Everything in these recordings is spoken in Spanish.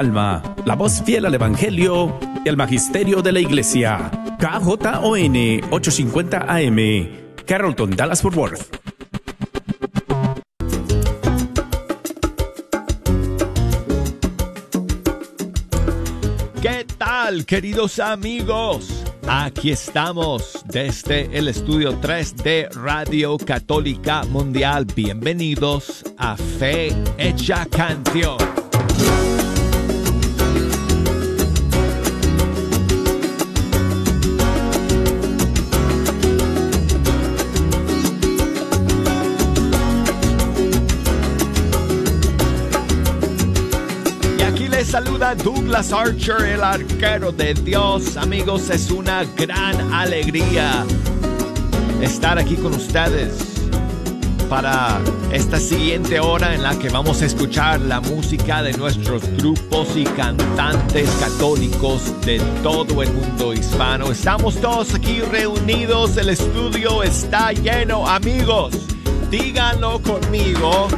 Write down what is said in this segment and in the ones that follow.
Alma, la voz fiel al Evangelio y al Magisterio de la Iglesia. KJON 850 AM, Carrollton, Dallas Fort Worth. ¿Qué tal, queridos amigos? Aquí estamos desde el estudio 3 de Radio Católica Mundial. Bienvenidos a Fe Hecha Canción. Saluda Douglas Archer, el arquero de Dios. Amigos, es una gran alegría estar aquí con ustedes para esta siguiente hora en la que vamos a escuchar la música de nuestros grupos y cantantes católicos de todo el mundo hispano. Estamos todos aquí reunidos, el estudio está lleno, amigos. Díganlo conmigo,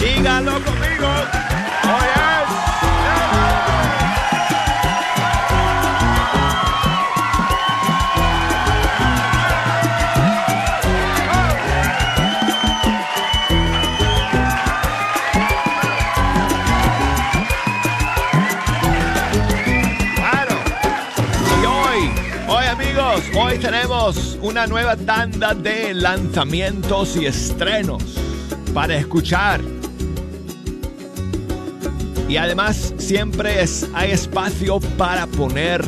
díganlo conmigo. Tenemos una nueva tanda de lanzamientos y estrenos para escuchar. Y además siempre es, hay espacio para poner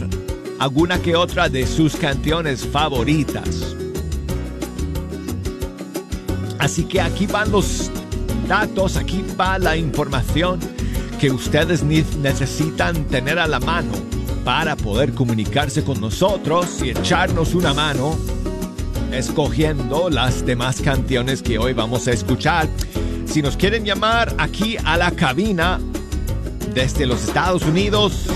alguna que otra de sus canciones favoritas. Así que aquí van los datos, aquí va la información que ustedes necesitan tener a la mano para poder comunicarse con nosotros y echarnos una mano escogiendo las demás canciones que hoy vamos a escuchar. Si nos quieren llamar aquí a la cabina desde los Estados Unidos,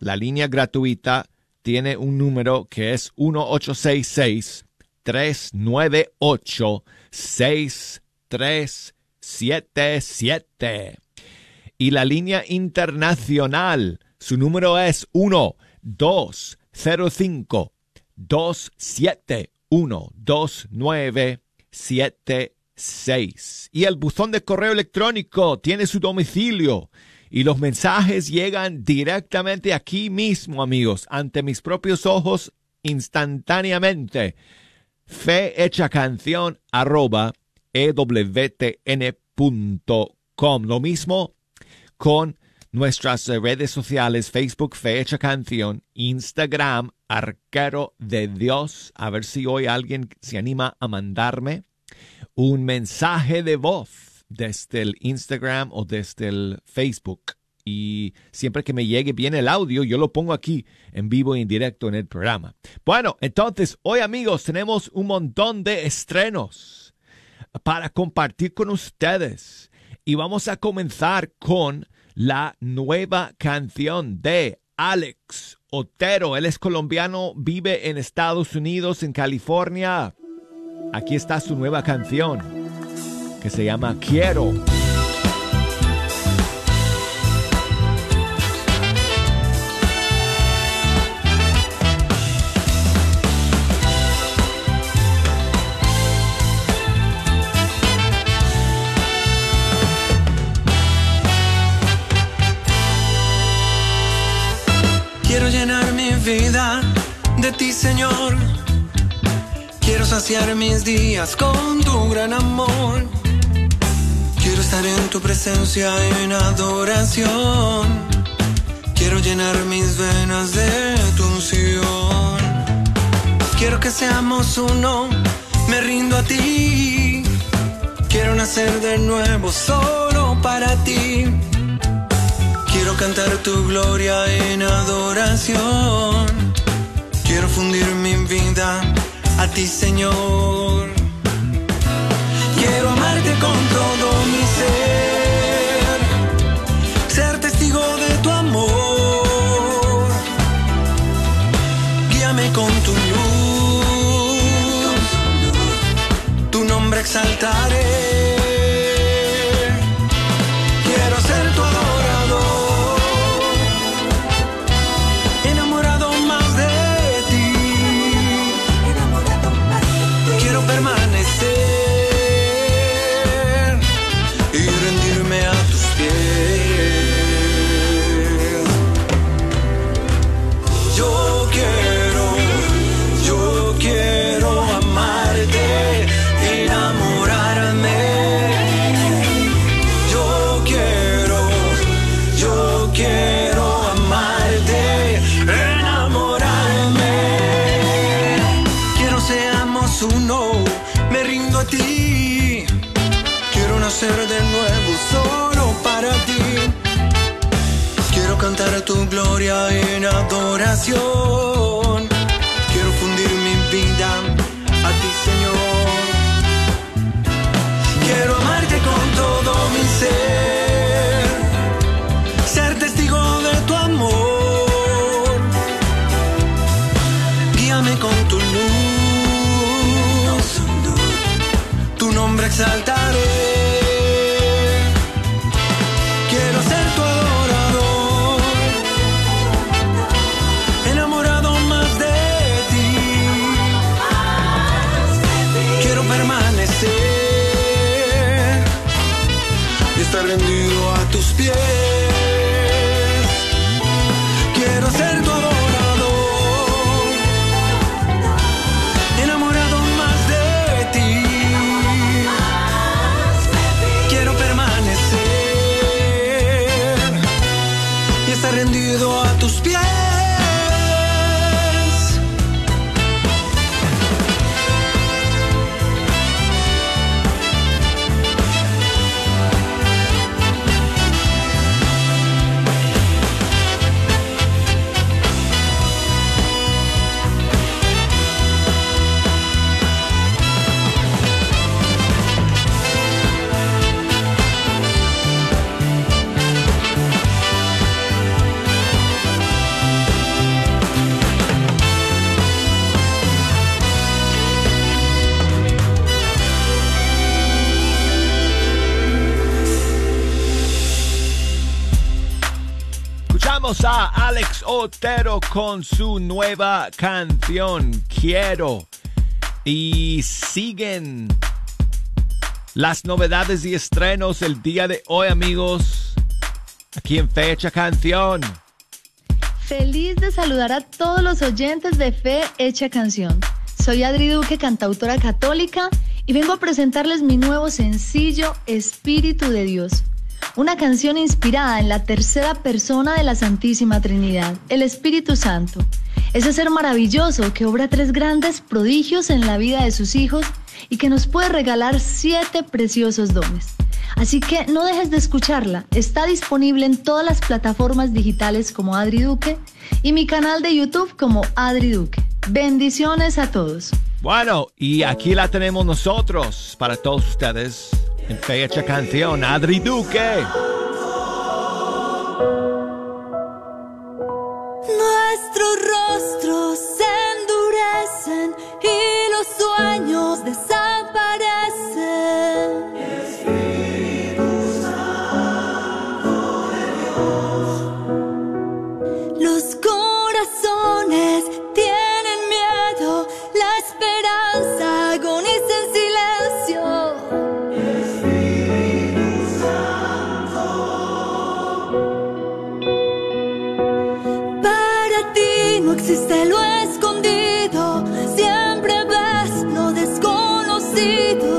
la línea gratuita tiene un número que es 1866 398 6377 y la línea internacional. Su número es 1 205 271 2976 Y el buzón de correo electrónico tiene su domicilio. Y los mensajes llegan directamente aquí mismo, amigos, ante mis propios ojos, instantáneamente. Fe hecha canción arroba ewtn.com. Lo mismo con nuestras eh, redes sociales, Facebook, Fecha Canción, Instagram, Arquero de Dios. A ver si hoy alguien se anima a mandarme un mensaje de voz desde el Instagram o desde el Facebook. Y siempre que me llegue bien el audio, yo lo pongo aquí en vivo y en directo en el programa. Bueno, entonces, hoy amigos, tenemos un montón de estrenos para compartir con ustedes. Y vamos a comenzar con la nueva canción de Alex Otero. Él es colombiano, vive en Estados Unidos, en California. Aquí está su nueva canción que se llama Quiero. Saciar mis días con tu gran amor. Quiero estar en tu presencia en adoración. Quiero llenar mis venas de tu unción. Quiero que seamos uno, me rindo a ti. Quiero nacer de nuevo solo para ti. Quiero cantar tu gloria en adoración. Quiero fundir mi vida a ti, Señor. Quiero amarte con todo mi ser. Ser testigo de tu amor. Guíame con tu luz. Tu nombre exaltaré. Quiero nacer de nuevo solo para ti. Quiero cantar tu gloria en adoración. Quiero fundir mi vida a A Alex Otero con su nueva canción Quiero. Y siguen las novedades y estrenos el día de hoy, amigos. Aquí en Fecha Canción. Feliz de saludar a todos los oyentes de Fe Hecha Canción. Soy Adri Duque, cantautora católica, y vengo a presentarles mi nuevo sencillo Espíritu de Dios. Una canción inspirada en la tercera persona de la Santísima Trinidad, el Espíritu Santo. Ese ser maravilloso que obra tres grandes prodigios en la vida de sus hijos y que nos puede regalar siete preciosos dones. Así que no dejes de escucharla. Está disponible en todas las plataformas digitales como Adri Duque y mi canal de YouTube como Adri Duque. Bendiciones a todos. Bueno, y aquí la tenemos nosotros para todos ustedes en Fecha Canción. Adri Duque. Nuestros rostros se endurecen y los sueños desaparecen. Existe lo escondido, siempre ves lo desconocido.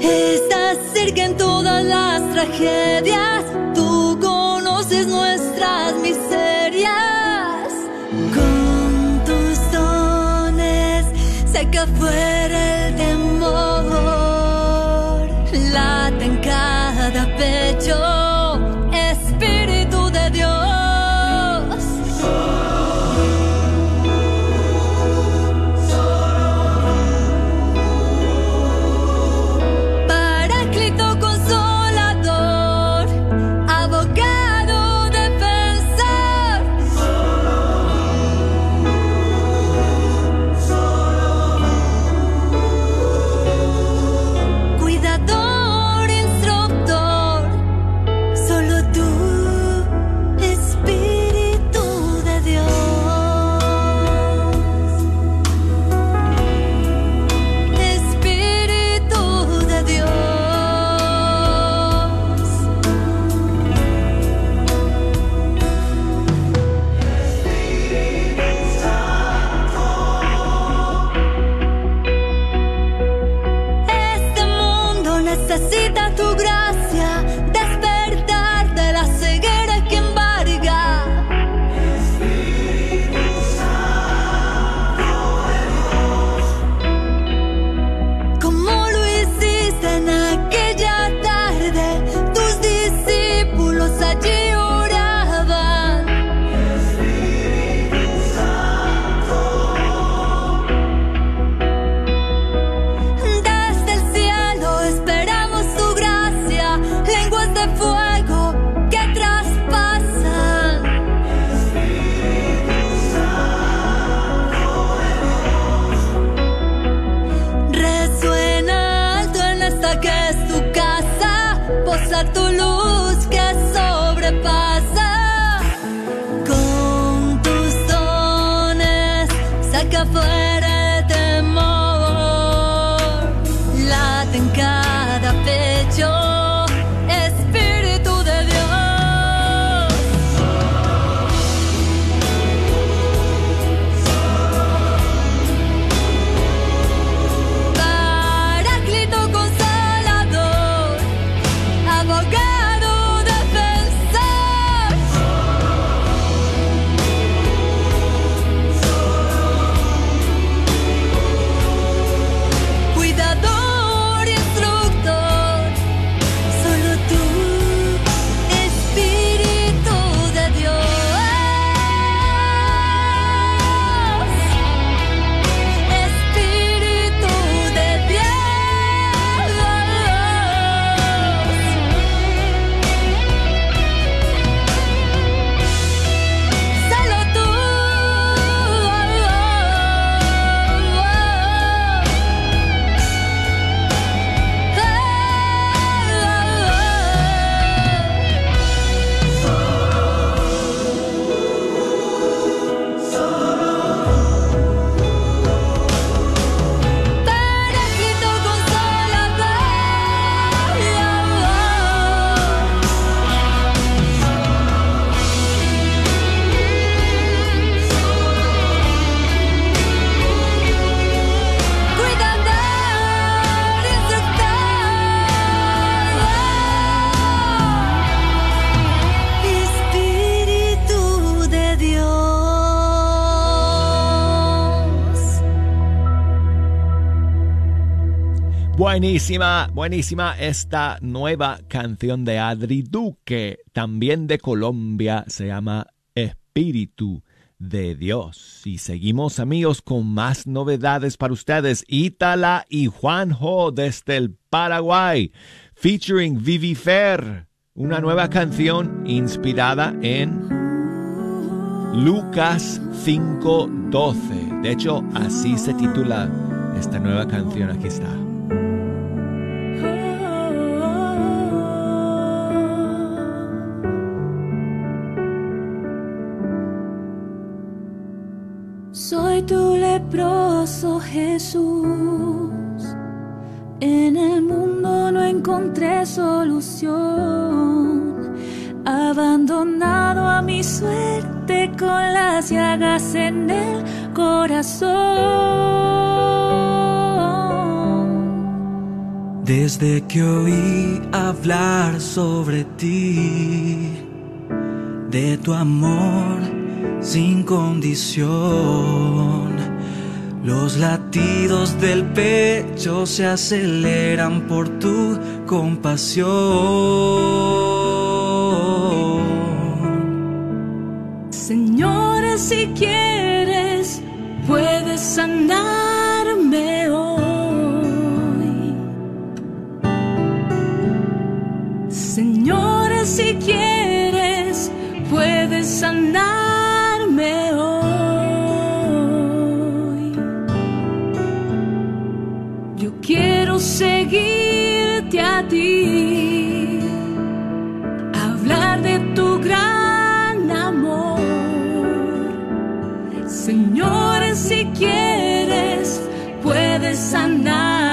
Estás cerca en todas las tragedias, tú conoces nuestras miserias. Con tus dones saca fuera a tu luz Buenísima, buenísima esta nueva canción de Adri Duque, también de Colombia, se llama Espíritu de Dios. Y seguimos amigos con más novedades para ustedes. Ítala y Juanjo desde el Paraguay, featuring Vivi Fer, una nueva canción inspirada en Lucas 5:12. De hecho, así se titula esta nueva canción. Aquí está. Soy tu leproso Jesús. En el mundo no encontré solución. Abandonado a mi suerte con las llagas en el corazón. Desde que oí hablar sobre ti, de tu amor sin condición, los latidos del pecho se aceleran por tu compasión. Señor, si quieres, puedes sanarme hoy. Señor, si quieres, seguirte a ti, hablar de tu gran amor. Señor, si quieres, puedes sanarme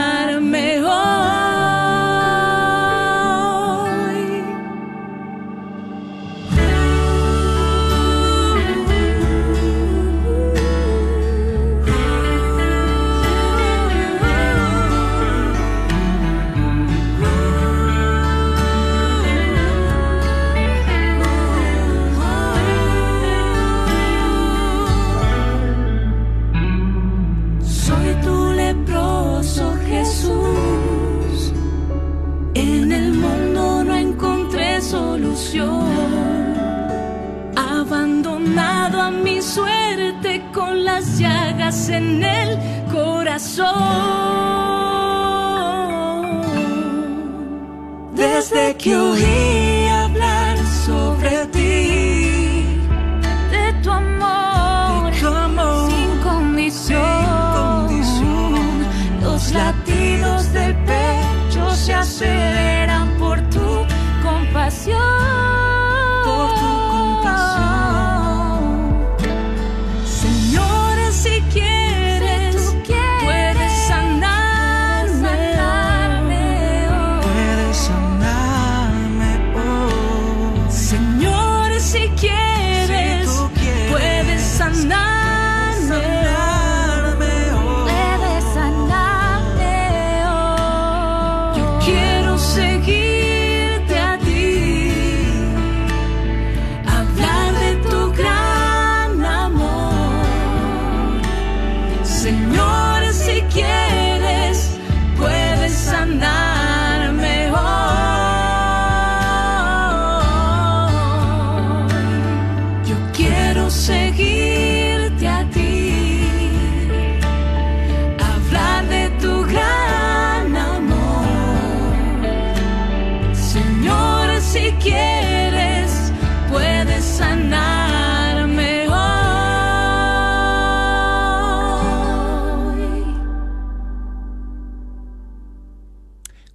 en el corazón. Desde que oí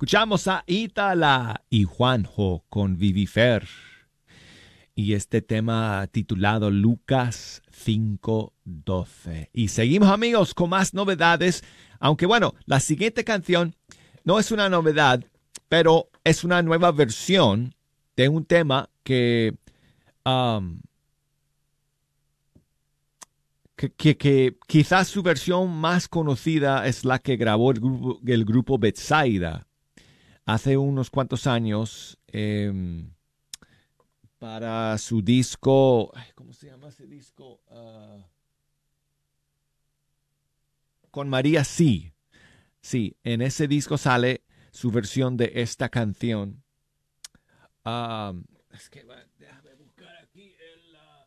Escuchamos a Itala y Juanjo con Vivifer. Y este tema titulado Lucas 5:12. Y seguimos amigos con más novedades, aunque bueno, la siguiente canción no es una novedad, pero es una nueva versión de un tema que, um, que, quizás su versión más conocida es la que grabó el grupo, el grupo Betsaida hace unos cuantos años em, para su disco, ¿cómo se llama ese disco? Ah, con María Sí. Sí, en ese disco sale su versión de esta canción. Ah, es que déjame buscar aquí el, ah,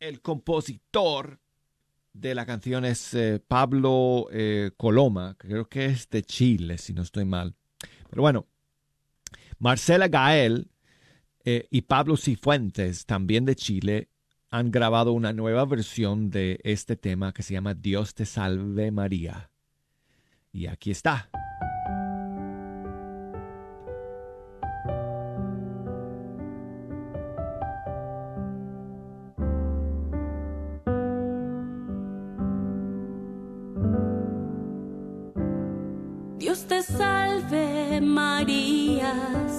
el compositor de la canción es eh, Pablo eh, Coloma, creo que es de Chile, si no estoy mal. Pero bueno, Marcela Gael eh, y Pablo Cifuentes, también de Chile, han grabado una nueva versión de este tema que se llama Dios te salve María. Y aquí está.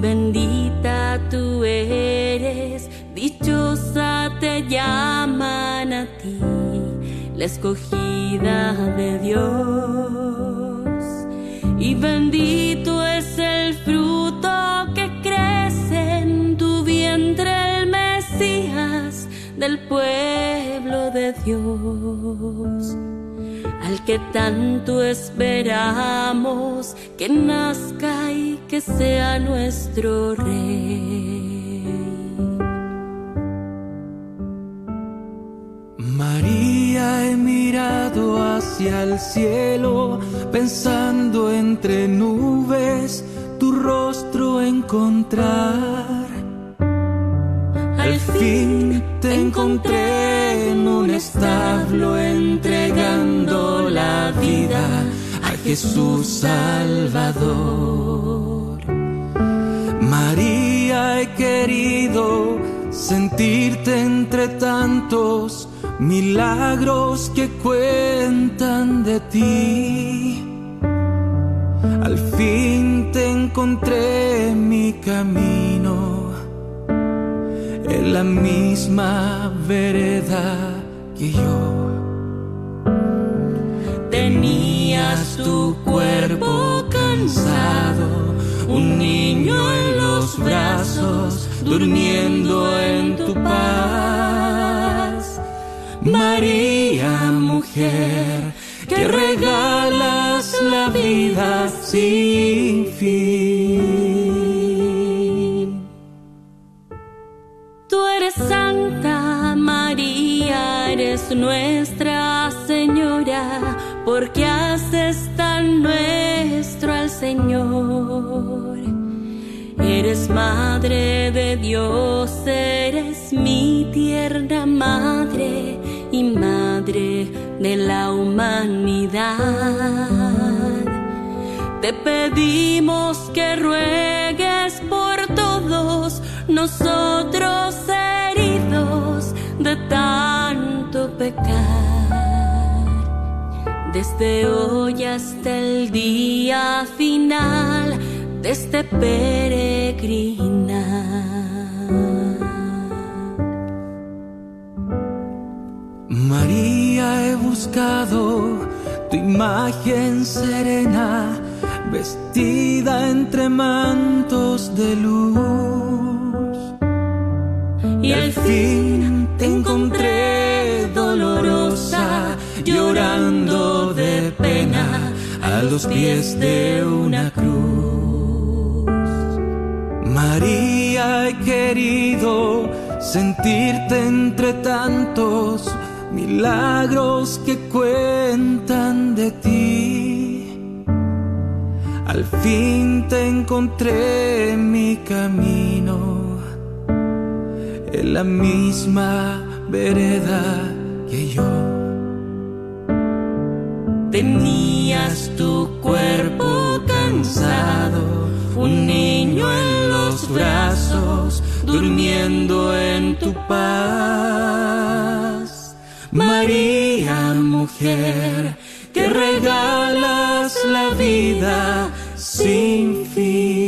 Bendita tú eres, dichosa te llaman a ti, la escogida de Dios. Y bendito es el fruto que crece en tu vientre, el Mesías del pueblo de Dios al que tanto esperamos que nazca y que sea nuestro rey. María, he mirado hacia el cielo, pensando entre nubes tu rostro encontrar. Al fin te encontré en un establo entregando la vida a Jesús Salvador. He querido sentirte entre tantos milagros que cuentan de ti. Al fin te encontré mi camino en la misma vereda que yo. Tenías tu cuerpo cansado, un niño en brazos, durmiendo en tu paz. María, mujer, que regalas la la vida sin fin. Tú eres Santa María, eres nuestra Señora, porque haces tan nuestro al Señor. Eres Madre de Dios, eres mi tierna Madre y Madre de la humanidad. Te pedimos que ruegues por todos nosotros heridos de tanto pecar. Desde hoy hasta el día final de este peregrinar. María, he buscado tu imagen serena, vestida entre mantos de luz. Y al fin te encontré dolorosa, llorando de pena a los pies de una he querido sentirte entre tantos milagros que cuentan de ti. Al fin te encontré en mi camino, en la misma vereda que yo. Tenías tu cuerpo cansado, un niño en los brazos, durmiendo en tu paz. María, mujer, que regalas la vida sin fin.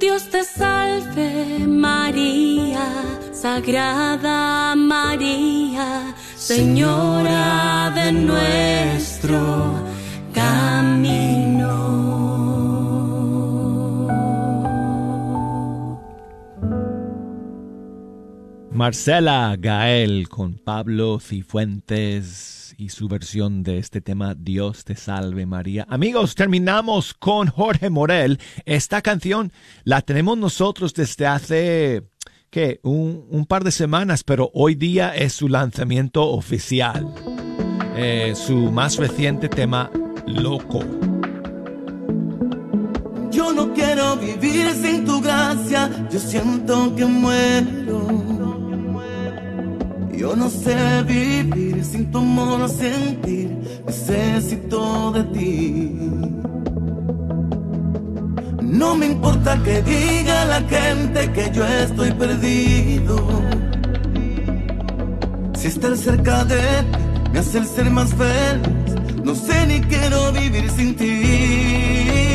Dios te salve, María, Sagrada María, Señora de nuestro Marcela Gael con Pablo Cifuentes y su versión de este tema Dios te salve María. Amigos, terminamos con Jorge Morel. Esta canción la tenemos nosotros desde hace ¿qué? Un, un par de semanas, pero hoy día es su lanzamiento oficial. Eh, su más reciente tema, Loco. Yo no quiero vivir sin tu gracia, yo siento que muero. Yo no sé vivir sin tu amor, sentir, necesito de ti. No me importa que diga la gente que yo estoy perdido. Si estar cerca de ti me hace el ser más feliz, no sé ni quiero vivir sin ti.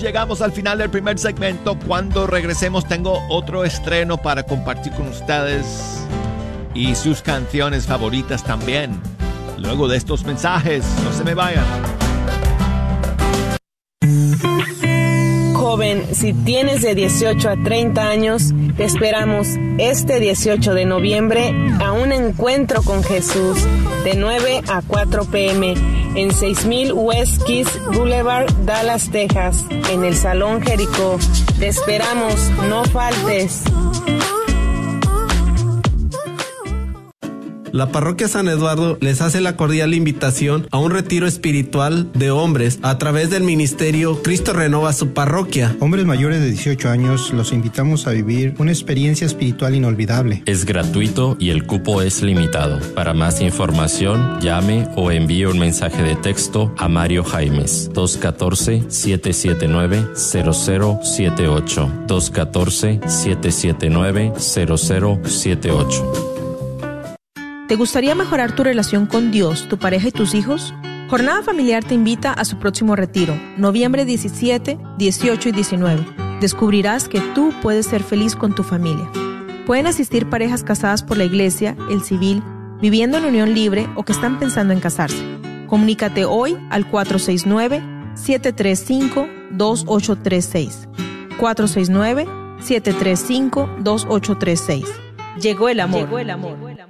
Llegamos al final del primer segmento. Cuando regresemos tengo otro estreno para compartir con ustedes y sus canciones favoritas también. Luego de estos mensajes, no se me vayan. Joven, si tienes de 18 a 30 años, te esperamos este 18 de noviembre a un encuentro con Jesús de 9 a 4 pm en 6000 West Kiss Boulevard, Dallas, Texas, en el Salón Jericó. Te esperamos, no faltes. La parroquia San Eduardo les hace la cordial invitación a un retiro espiritual de hombres a través del ministerio Cristo Renova su parroquia. Hombres mayores de 18 años los invitamos a vivir una experiencia espiritual inolvidable. Es gratuito y el cupo es limitado. Para más información, llame o envíe un mensaje de texto a Mario Jaimes 214-779-0078. 214-779-0078. ¿Te gustaría mejorar tu relación con Dios, tu pareja y tus hijos? Jornada Familiar te invita a su próximo retiro, noviembre 17, 18 y 19. Descubrirás que tú puedes ser feliz con tu familia. Pueden asistir parejas casadas por la iglesia, el civil, viviendo en unión libre o que están pensando en casarse. Comunícate hoy al 469-735-2836. 469-735-2836. Llegó el amor. Llegó el amor.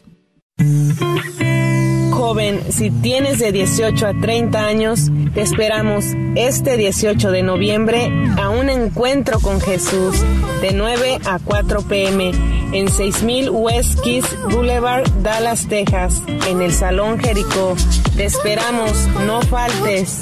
Joven, si tienes de 18 a 30 años, te esperamos este 18 de noviembre a un encuentro con Jesús de 9 a 4 pm en 6000 West Kiss Boulevard, Dallas, Texas, en el Salón Jericó. Te esperamos, no faltes.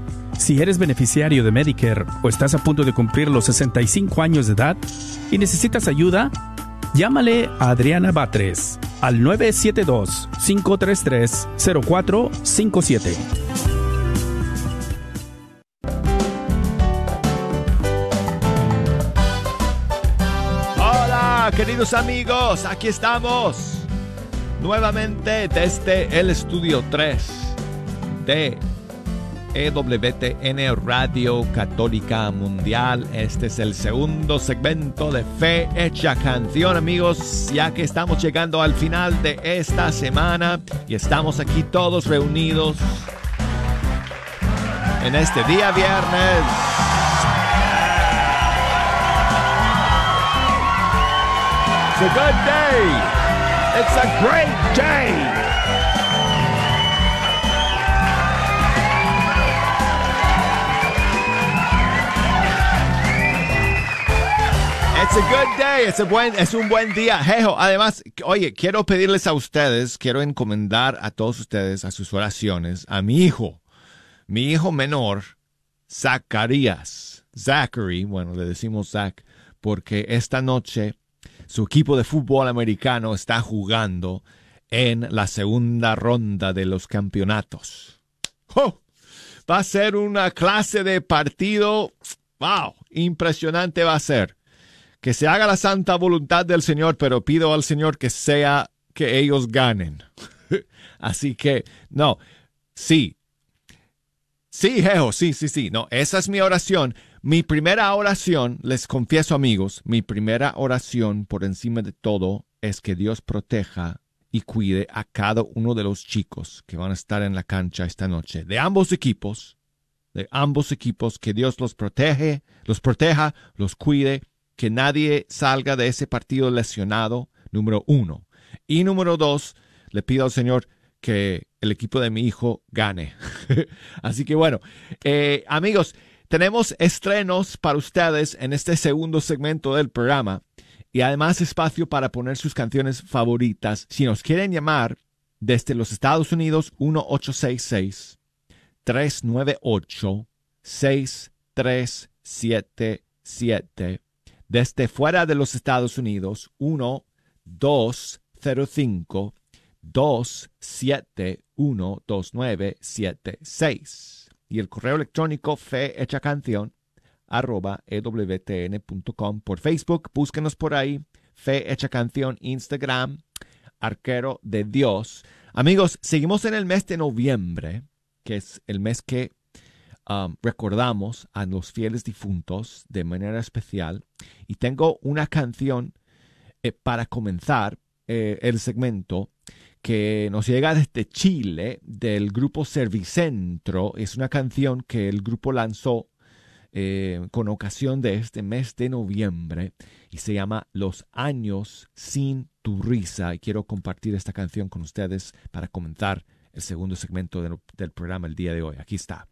Si eres beneficiario de Medicare o estás a punto de cumplir los 65 años de edad y necesitas ayuda, llámale a Adriana Batres al 972-533-0457. Hola, queridos amigos, aquí estamos nuevamente desde el estudio 3 de EWTN Radio Católica Mundial. Este es el segundo segmento de Fe Hecha Canción, amigos, ya que estamos llegando al final de esta semana y estamos aquí todos reunidos en este día viernes. It's a good day. It's a great day. It's a good day, it's a buen, es un buen día. Jejo, además, oye, quiero pedirles a ustedes, quiero encomendar a todos ustedes a sus oraciones, a mi hijo, mi hijo menor, Zacarías. Zachary, bueno, le decimos Zach, porque esta noche su equipo de fútbol americano está jugando en la segunda ronda de los campeonatos. ¡Oh! Va a ser una clase de partido. ¡Wow! Impresionante va a ser. Que se haga la santa voluntad del Señor, pero pido al Señor que sea que ellos ganen. Así que, no, sí. Sí, Jejo, sí, sí, sí. No, esa es mi oración. Mi primera oración, les confieso amigos, mi primera oración por encima de todo es que Dios proteja y cuide a cada uno de los chicos que van a estar en la cancha esta noche, de ambos equipos, de ambos equipos, que Dios los protege, los proteja, los cuide, que nadie salga de ese partido lesionado, número uno. Y número dos, le pido al Señor que el equipo de mi hijo gane. Así que bueno, eh, amigos, tenemos estrenos para ustedes en este segundo segmento del programa y además espacio para poner sus canciones favoritas. Si nos quieren llamar desde los Estados Unidos, 1-866-398-6377. Desde fuera de los Estados Unidos, 1-205-271-2976 y el correo electrónico fe hecha canción arroba ewtn.com. Por Facebook, búsquenos por ahí, fe hecha canción, Instagram, arquero de Dios. Amigos, seguimos en el mes de noviembre, que es el mes que recordamos a los fieles difuntos de manera especial. Y tengo una canción eh, para comenzar eh, el segmento que nos llega desde Chile del grupo Servicentro. Es una canción que el grupo lanzó eh, con ocasión de este mes de noviembre y se llama Los años sin tu risa. Y quiero compartir esta canción con ustedes para comenzar el segundo segmento del programa el día de hoy. Aquí está.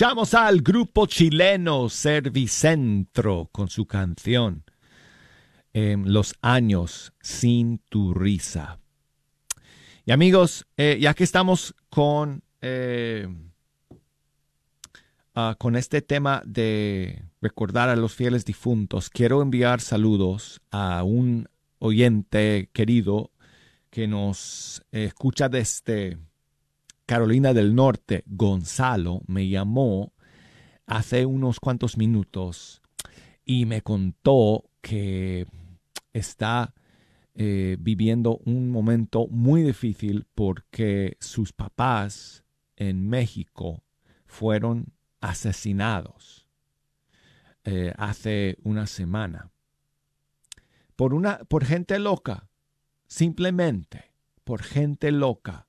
Escuchamos al grupo chileno Servicentro con su canción em, Los años sin tu risa. Y amigos, eh, ya que estamos con, eh, ah, con este tema de recordar a los fieles difuntos, quiero enviar saludos a un oyente querido que nos escucha desde Carolina del Norte, Gonzalo, me llamó hace unos cuantos minutos y me contó que está eh, viviendo un momento muy difícil porque sus papás en México fueron asesinados eh, hace una semana. Por una por gente loca simplemente por gente loca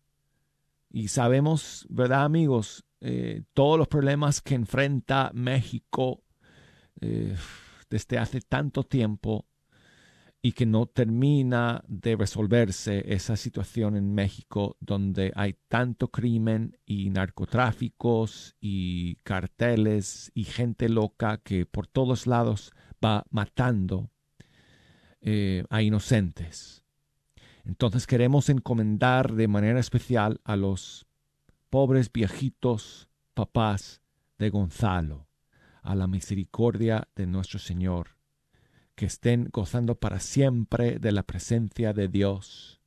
y sabemos, ¿verdad amigos? Eh, todos los problemas que enfrenta México eh, desde hace tanto tiempo y que no termina de resolverse esa situación en México donde hay tanto crimen y narcotráficos y carteles y gente loca que por todos lados va matando eh, a inocentes. Entonces queremos encomendar de manera especial a los pobres viejitos papás de Gonzalo, a la misericordia de nuestro Señor, que estén gozando para siempre de la presencia de Dios.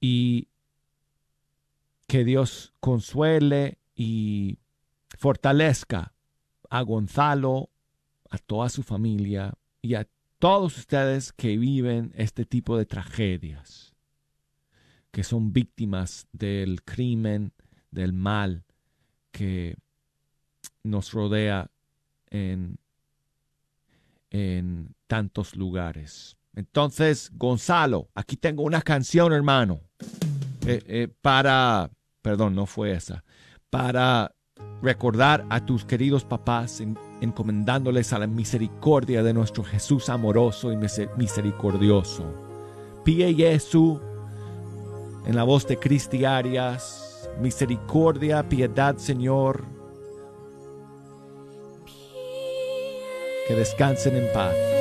Y que Dios consuele y fortalezca a Gonzalo, a toda su familia y a todos ustedes que viven este tipo de tragedias, que son víctimas del crimen, del mal que nos rodea en, en tantos lugares. Entonces, Gonzalo, aquí tengo una canción, hermano, eh, eh, para, perdón, no fue esa, para recordar a tus queridos papás en encomendándoles a la misericordia de nuestro Jesús amoroso y misericordioso. Pie Jesús, en la voz de Cristi Arias, misericordia, piedad, Señor. Que descansen en paz.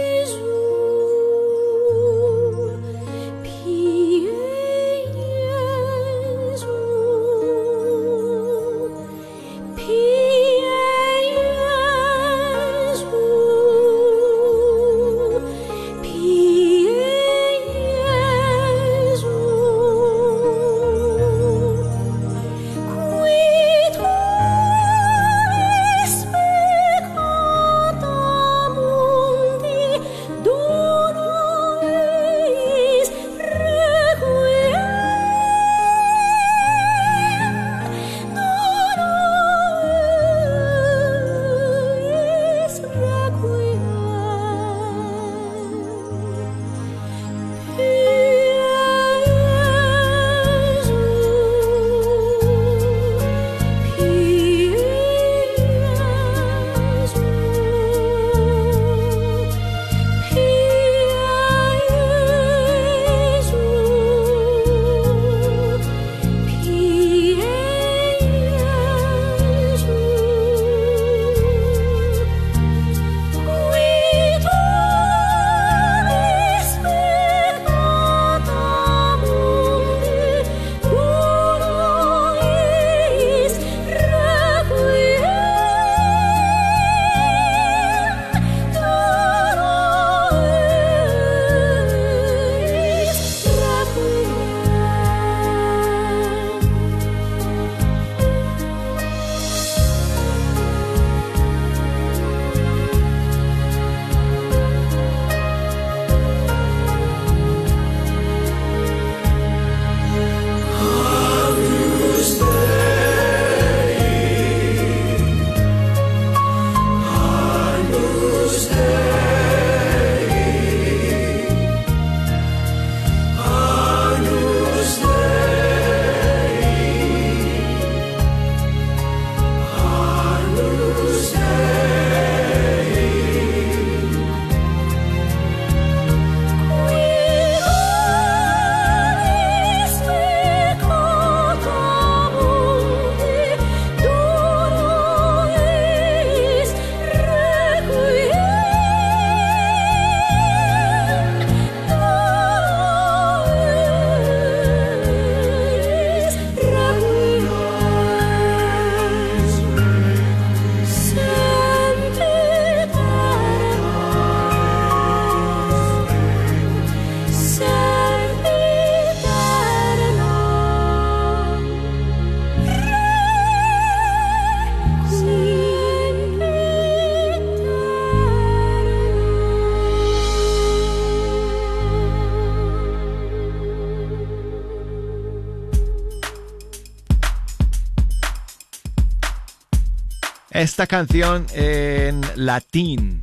Esta canción en latín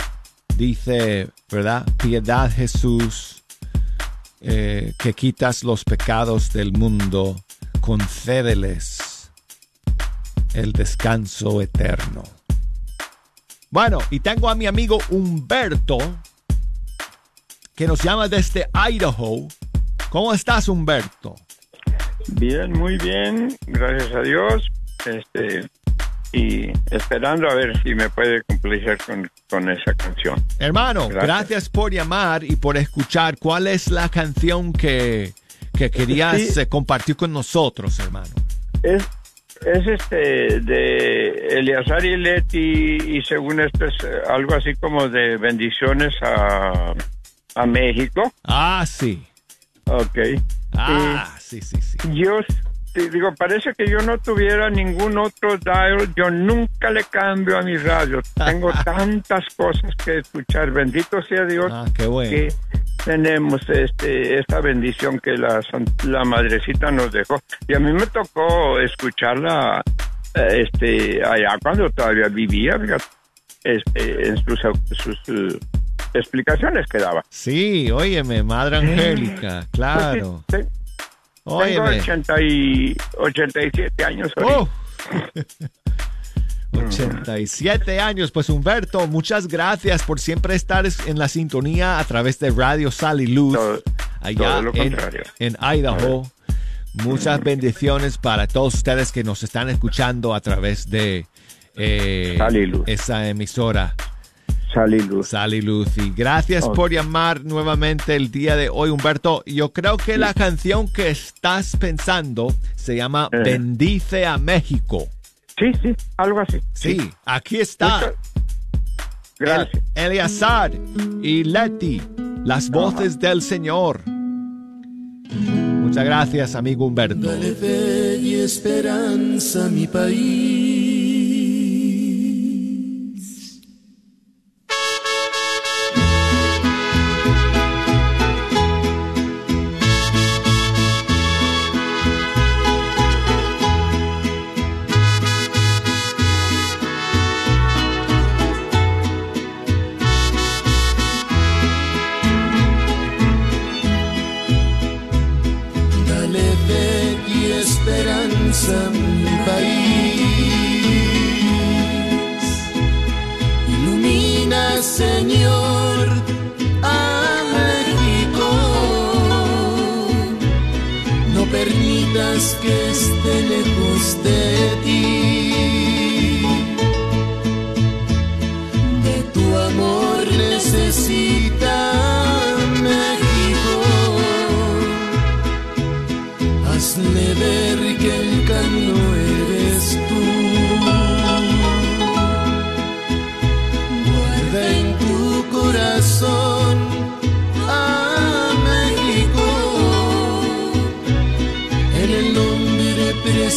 dice, ¿verdad? Piedad Jesús, eh, que quitas los pecados del mundo, concédeles el descanso eterno. Bueno, y tengo a mi amigo Humberto, que nos llama desde Idaho. ¿Cómo estás, Humberto? Bien, muy bien, gracias a Dios. Este, y esperando a ver si me puede complacer con, con esa canción. Hermano, gracias. Gracias. por llamar y por escuchar. ¿Cuál es la canción que, que querías Sí. eh, compartir con nosotros, hermano? Es, es este de Eleazar y Leti y según esto es eh, algo así como de bendiciones a, a México. Ah, sí. Ok. Ah, sí, sí, sí. Yo te digo, parece que yo no tuviera ningún otro dial. Yo nunca le cambio a mi radio. Tengo tantas cosas que escuchar. Bendito sea Dios Ah, qué bueno. que tenemos este esta bendición que la, la madrecita nos dejó. Y a mí me tocó escucharla eh, este allá cuando todavía vivía, este, en sus, sus eh, explicaciones que daba. Sí, óyeme, Madre Angélica, claro. Pues sí, Tengo Óyeme. 80 y 87 años ahorita. Oh. 87 años. Pues Humberto, muchas gracias por siempre estar en la sintonía a través de Radio Sal y Luz, allá todo lo en, Idaho. Muchas bendiciones para todos ustedes que nos están escuchando a través de eh, esa emisora. Sal y Luz. Sal y Luz. Y gracias por llamar nuevamente el día de hoy, Humberto. Yo creo que la canción que estás pensando se llama Eh. Bendice a México. Sí, sí, algo así. Sí, aquí está. Gracias. El- Eleazar y Leti, las voces del Señor. Muchas gracias, amigo Humberto. Dale fe y esperanza a mi país.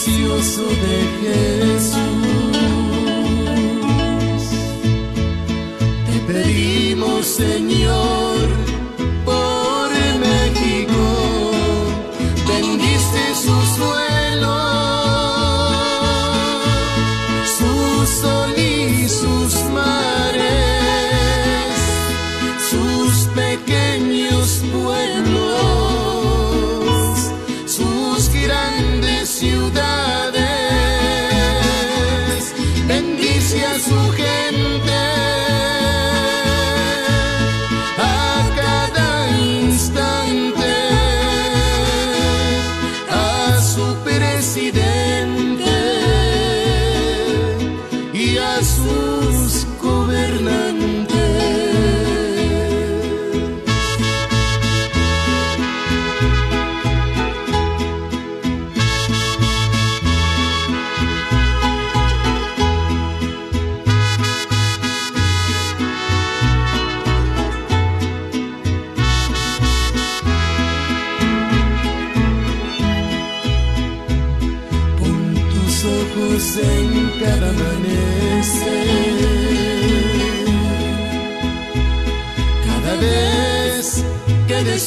Precioso de Jesús. Te pedimos, Señor,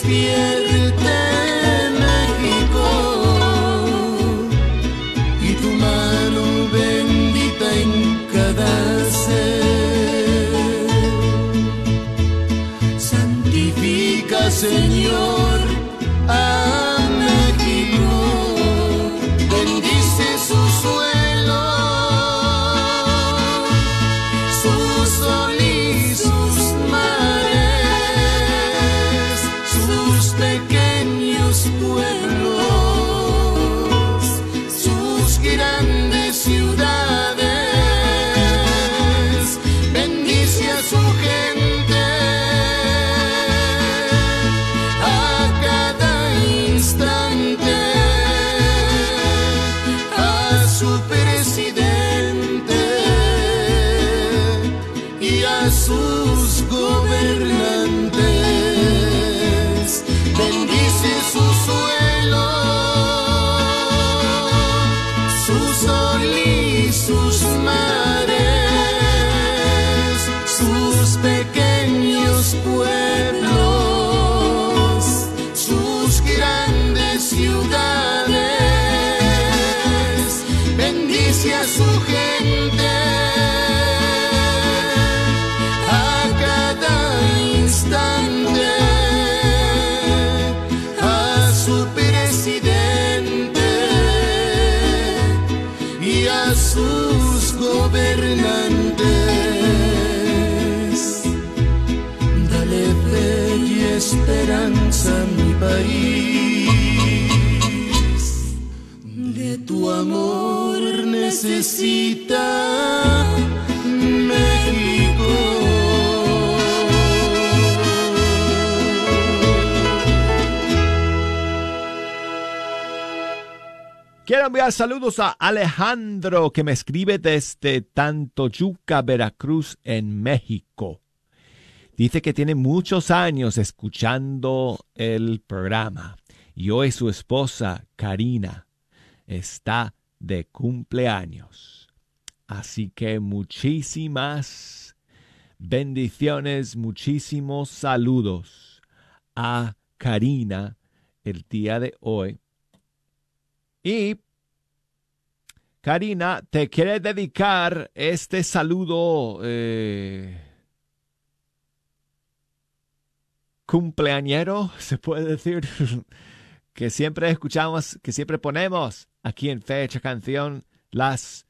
despierte México y tu mano bendita en cada ser. Santifica Señor. Quiero enviar saludos a Alejandro que me escribe desde Tantoyuca, Veracruz, en México. Dice que tiene muchos años escuchando el programa y hoy su esposa, Karina, está de cumpleaños. Así que muchísimas bendiciones, muchísimos saludos a Karina el día de hoy. Y Karina, te quiere dedicar este saludo eh, cumpleañero, se puede decir, que siempre escuchamos, que siempre ponemos aquí en Fecha Canción las,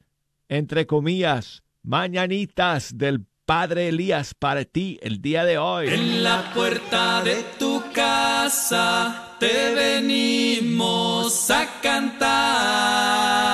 entre comillas, mañanitas del Padre Elías para ti el día de hoy. En la puerta de tu casa te venimos a cantar.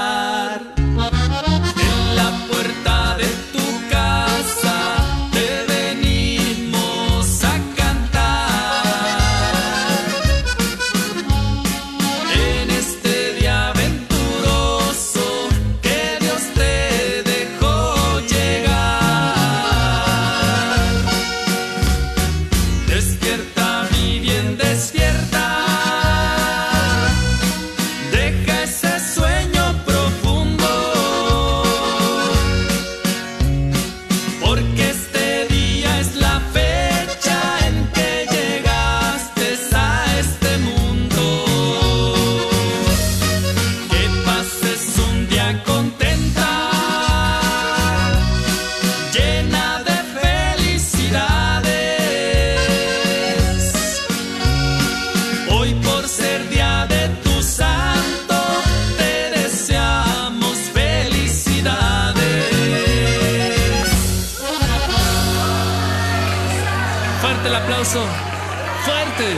Fuerte.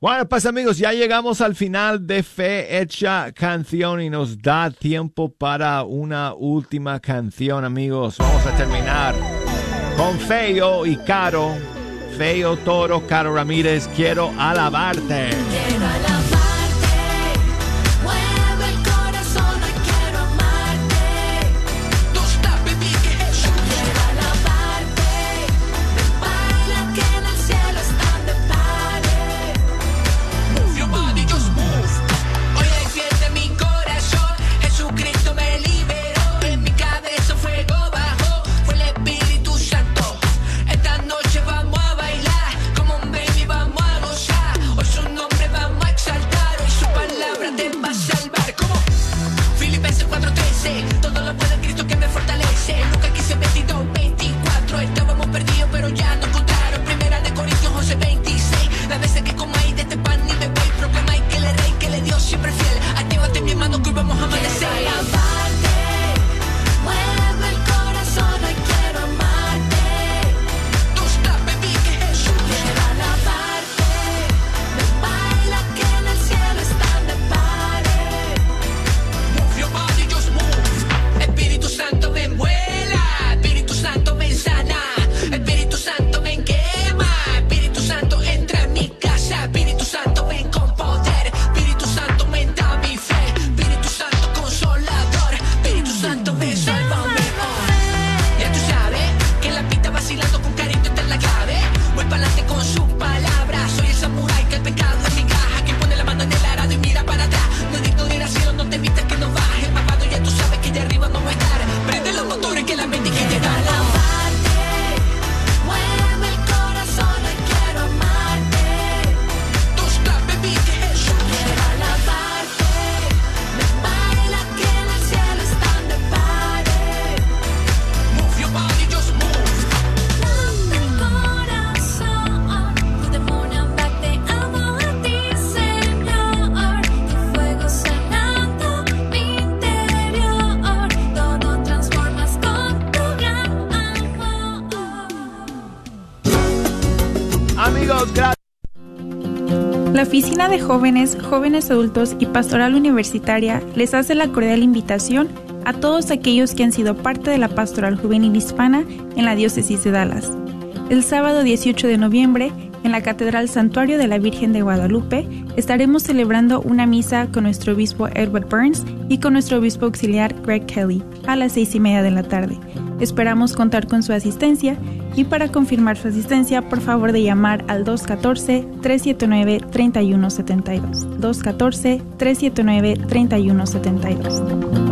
Bueno, pues amigos, ya llegamos al final de Fe Hecha Canción y nos da tiempo para una última canción, amigos. Vamos a terminar con Feo y Caro. Feo Toro, Caro Ramírez, quiero alabarte. De Jóvenes, Jóvenes Adultos y Pastoral Universitaria les hace la cordial invitación a todos aquellos que han sido parte de la Pastoral Juvenil Hispana en la Diócesis de Dallas. El sábado 18 de noviembre, en la Catedral Santuario de la Virgen de Guadalupe, estaremos celebrando una misa con nuestro obispo Edward Burns y con nuestro obispo auxiliar Greg Kelly a las seis y media de la tarde. Esperamos contar con su asistencia y para confirmar su asistencia, por favor de llamar al 214-379-3172. 214-379-3172.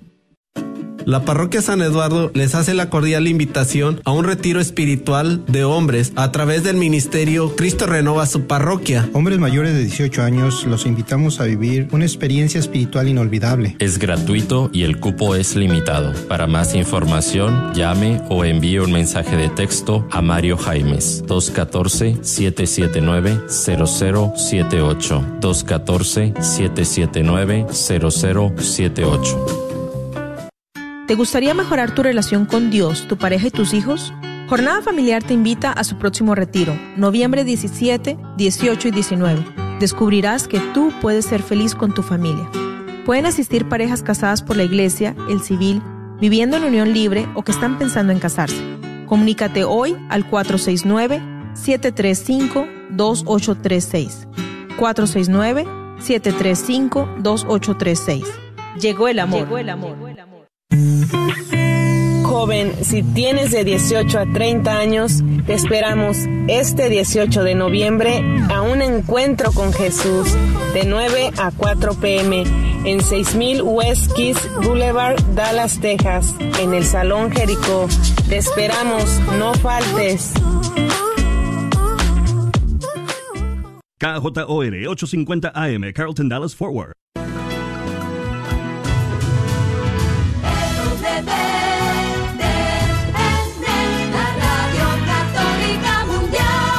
La parroquia San Eduardo les hace la cordial invitación a un retiro espiritual de hombres a través del ministerio Cristo Renova su parroquia. Hombres mayores de 18 años los invitamos a vivir una experiencia espiritual inolvidable. Es gratuito y el cupo es limitado. Para más información, llame o envíe un mensaje de texto a Mario Jaimes 214-779-0078. 214-779-0078. ¿Te gustaría mejorar tu relación con Dios, tu pareja y tus hijos? Jornada Familiar te invita a su próximo retiro, noviembre 17, 18 y 19. Descubrirás que tú puedes ser feliz con tu familia. Pueden asistir parejas casadas por la iglesia, el civil, viviendo en unión libre o que están pensando en casarse. Comunícate hoy al 469-735-2836. 469-735-2836. Llegó el amor. Llegó el amor. Joven, si tienes de 18 a 30 años, te esperamos este 18 de noviembre a un encuentro con Jesús de 9 a 4 pm en 6000 West Kiss Boulevard, Dallas, Texas, en el Salón Jericó. Te esperamos, no faltes. KJOR 850 AM, Carlton Dallas Forward.